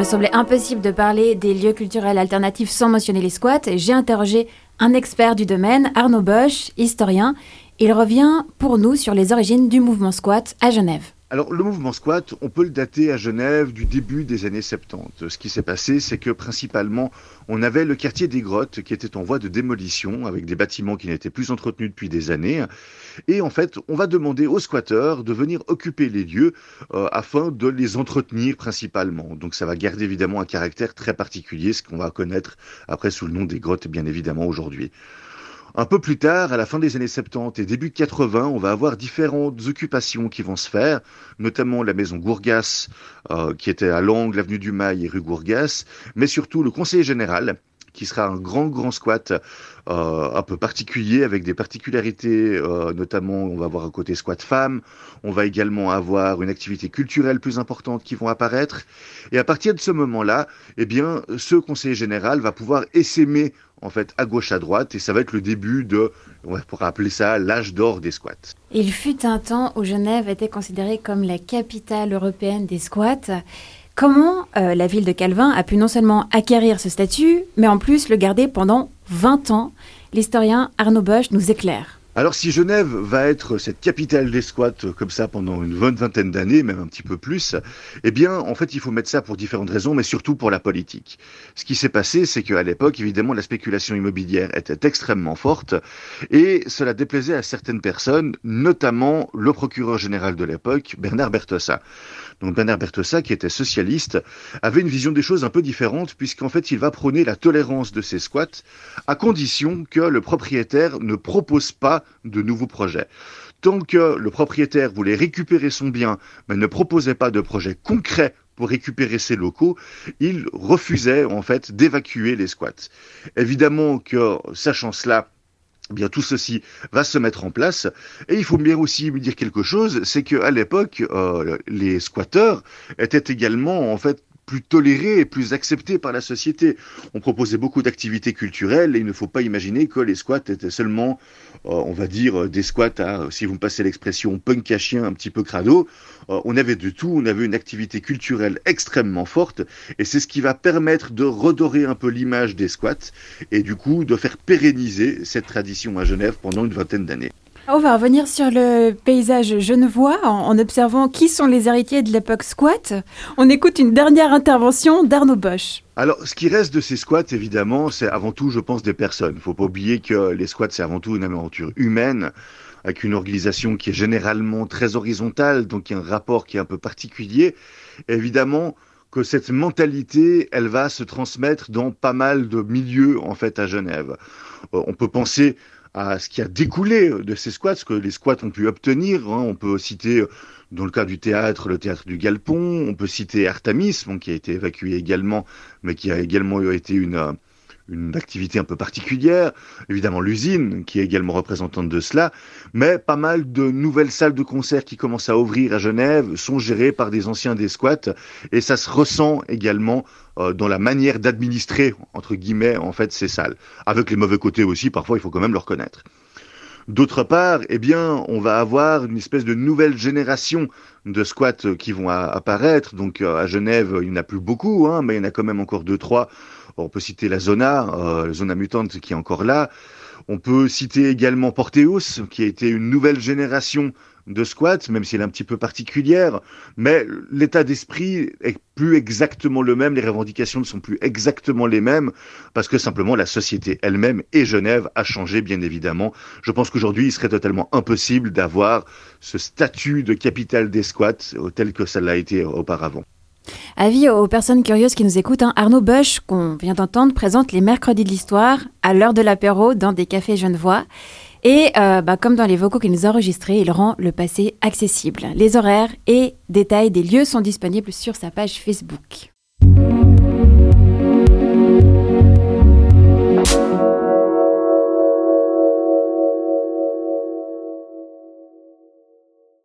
me semblait impossible de parler des lieux culturels alternatifs sans mentionner les squats. J'ai interrogé un expert du domaine, Arnaud Bosch, historien. Il revient pour nous sur les origines du mouvement squat à Genève. Alors le mouvement squat, on peut le dater à Genève du début des années 70. Ce qui s'est passé, c'est que principalement, on avait le quartier des grottes qui était en voie de démolition, avec des bâtiments qui n'étaient plus entretenus depuis des années. Et en fait, on va demander aux squatteurs de venir occuper les lieux euh, afin de les entretenir principalement. Donc ça va garder évidemment un caractère très particulier, ce qu'on va connaître après sous le nom des grottes, bien évidemment, aujourd'hui. Un peu plus tard, à la fin des années 70 et début 80, on va avoir différentes occupations qui vont se faire, notamment la maison Gourgas, euh, qui était à l'angle avenue du Mail et rue Gourgas, mais surtout le conseiller général, qui sera un grand, grand squat euh, un peu particulier, avec des particularités, euh, notamment on va avoir un côté squat femme, on va également avoir une activité culturelle plus importante qui vont apparaître, et à partir de ce moment-là, eh bien, ce conseiller général va pouvoir essaimer en fait à gauche à droite et ça va être le début de on pourrait appeler ça l'âge d'or des squats. Il fut un temps où Genève était considérée comme la capitale européenne des squats. Comment euh, la ville de Calvin a pu non seulement acquérir ce statut, mais en plus le garder pendant 20 ans L'historien Arnaud Bosch nous éclaire. Alors si Genève va être cette capitale des squats comme ça pendant une bonne vingtaine d'années, même un petit peu plus, eh bien en fait il faut mettre ça pour différentes raisons, mais surtout pour la politique. Ce qui s'est passé, c'est qu'à l'époque, évidemment, la spéculation immobilière était extrêmement forte et cela déplaisait à certaines personnes, notamment le procureur général de l'époque, Bernard Bertossa. Donc Bernard Bertossa, qui était socialiste, avait une vision des choses un peu différente puisqu'en fait il va prôner la tolérance de ces squats à condition que le propriétaire ne propose pas de nouveaux projets. Tant que le propriétaire voulait récupérer son bien, mais ne proposait pas de projet concret pour récupérer ses locaux, il refusait en fait d'évacuer les squats. Évidemment que, sachant cela, eh bien tout ceci va se mettre en place. Et il faut bien aussi me dire quelque chose, c'est qu'à l'époque, euh, les squatteurs étaient également en fait plus toléré et plus accepté par la société. On proposait beaucoup d'activités culturelles et il ne faut pas imaginer que les squats étaient seulement, euh, on va dire, des squats à, si vous me passez l'expression, punk à chien, un petit peu crado. Euh, on avait de tout, on avait une activité culturelle extrêmement forte et c'est ce qui va permettre de redorer un peu l'image des squats et du coup de faire pérenniser cette tradition à Genève pendant une vingtaine d'années. On va revenir sur le paysage genevois en, observant qui sont les héritiers de l'époque squat. On écoute une dernière intervention d'Arnaud Bosch. Alors, ce qui reste de ces squats, évidemment, c'est avant tout, je pense, des personnes. Il faut pas oublier que les squats, c'est avant tout une aventure humaine, avec une organisation qui est généralement très horizontale, donc il y a un rapport qui est un peu particulier. évidemment, que cette mentalité, elle va se transmettre dans pas mal de milieux, en fait, à Genève. Euh, on peut penser à ce qui a découlé de ces squats, ce que les squats ont pu obtenir. Hein. On peut citer, dans le cas du théâtre, le théâtre du Galpon. On peut citer Artemis, qui a été évacué également, mais qui a également été une, une activité un peu particulière, évidemment l'usine qui est également représentante de cela, mais pas mal de nouvelles salles de concert qui commencent à ouvrir à Genève sont gérées par des anciens des squats et ça se ressent également euh, dans la manière d'administrer entre guillemets en fait ces salles, avec les mauvais côtés aussi parfois il faut quand même le reconnaître. D'autre part, eh bien, on va avoir une espèce de nouvelle génération de squats qui vont apparaître. Donc euh, à Genève, il n'y en a plus beaucoup, hein, mais il y en a quand même encore deux, trois. On peut citer la Zona, euh, la Zona mutante qui est encore là. On peut citer également Porteus, qui a été une nouvelle génération de squat, même si elle est un petit peu particulière, mais l'état d'esprit est plus exactement le même, les revendications ne sont plus exactement les mêmes, parce que simplement la société elle-même et Genève a changé, bien évidemment. Je pense qu'aujourd'hui, il serait totalement impossible d'avoir ce statut de capitale des squats tel que ça l'a été auparavant. Avis aux personnes curieuses qui nous écoutent, hein. Arnaud Bosch, qu'on vient d'entendre, présente les mercredis de l'histoire à l'heure de l'apéro dans des cafés genevois. Et euh, bah, comme dans les vocaux qu'il nous a enregistrés, il rend le passé accessible. Les horaires et détails des lieux sont disponibles sur sa page Facebook.